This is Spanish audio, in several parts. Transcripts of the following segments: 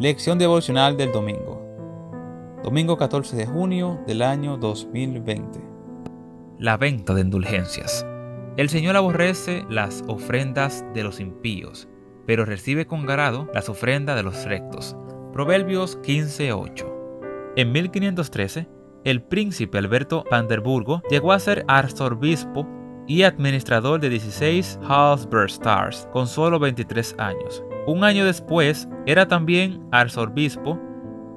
Lección devocional del domingo. Domingo 14 de junio del año 2020. La venta de indulgencias. El Señor aborrece las ofrendas de los impíos, pero recibe con grado las ofrendas de los rectos. Proverbios 15:8. En 1513, el príncipe Alberto Vanderburgo llegó a ser arzobispo y administrador de 16 Hallsberg Stars con solo 23 años. Un año después era también arzobispo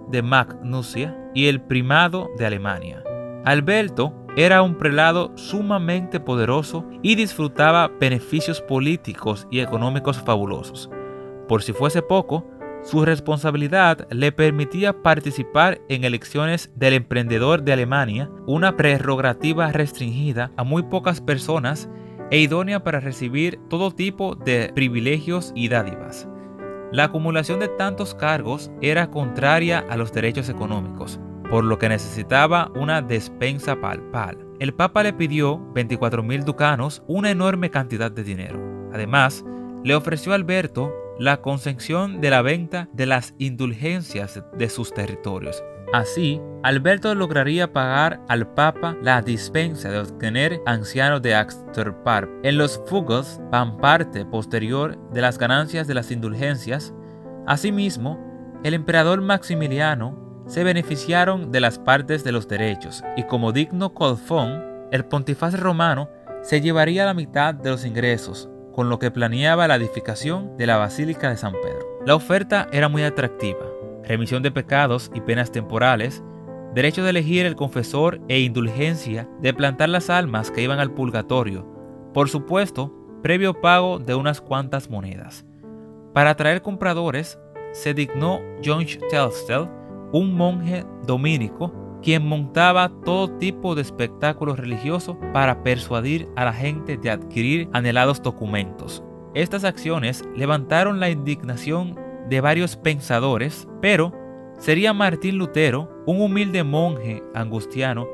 de Magnusia y el primado de Alemania. Alberto era un prelado sumamente poderoso y disfrutaba beneficios políticos y económicos fabulosos. Por si fuese poco, su responsabilidad le permitía participar en elecciones del emprendedor de Alemania, una prerrogativa restringida a muy pocas personas e idónea para recibir todo tipo de privilegios y dádivas. La acumulación de tantos cargos era contraria a los derechos económicos, por lo que necesitaba una despensa palpal. El Papa le pidió 24 mil ducanos, una enorme cantidad de dinero. Además, le ofreció a Alberto la concesión de la venta de las indulgencias de sus territorios, Así, Alberto lograría pagar al Papa la dispensa de obtener ancianos de Axterparp. En los fugos van parte posterior de las ganancias de las indulgencias. Asimismo, el emperador Maximiliano se beneficiaron de las partes de los derechos y como digno colfón, el pontifaz romano se llevaría la mitad de los ingresos, con lo que planeaba la edificación de la Basílica de San Pedro. La oferta era muy atractiva remisión de pecados y penas temporales, derecho de elegir el confesor e indulgencia de plantar las almas que iban al purgatorio, por supuesto, previo pago de unas cuantas monedas. Para atraer compradores, se dignó John Telstel, un monje dominico, quien montaba todo tipo de espectáculos religiosos para persuadir a la gente de adquirir anhelados documentos. Estas acciones levantaron la indignación de varios pensadores, pero sería Martín Lutero, un humilde monje angustiano,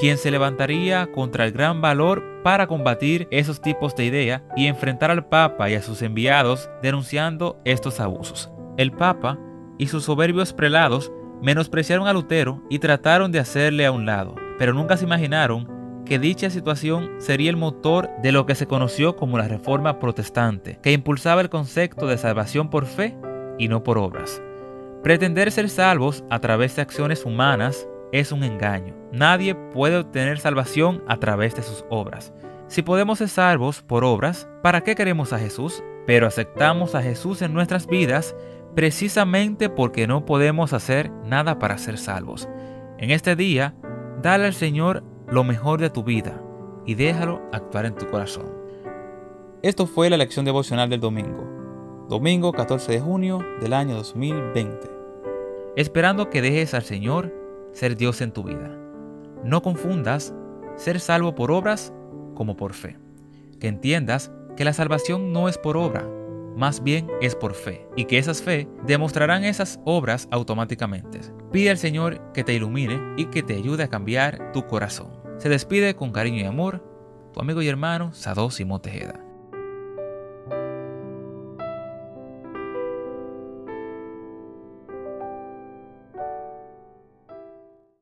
quien se levantaría contra el gran valor para combatir esos tipos de ideas y enfrentar al Papa y a sus enviados denunciando estos abusos. El Papa y sus soberbios prelados menospreciaron a Lutero y trataron de hacerle a un lado, pero nunca se imaginaron que dicha situación sería el motor de lo que se conoció como la Reforma Protestante, que impulsaba el concepto de salvación por fe y no por obras. Pretender ser salvos a través de acciones humanas es un engaño. Nadie puede obtener salvación a través de sus obras. Si podemos ser salvos por obras, ¿para qué queremos a Jesús? Pero aceptamos a Jesús en nuestras vidas precisamente porque no podemos hacer nada para ser salvos. En este día, dale al Señor lo mejor de tu vida y déjalo actuar en tu corazón. Esto fue la lección devocional del domingo domingo 14 de junio del año 2020. Esperando que dejes al Señor ser Dios en tu vida. No confundas ser salvo por obras como por fe. Que entiendas que la salvación no es por obra, más bien es por fe, y que esas fe demostrarán esas obras automáticamente. Pide al Señor que te ilumine y que te ayude a cambiar tu corazón. Se despide con cariño y amor tu amigo y hermano Sado Simón Tejeda.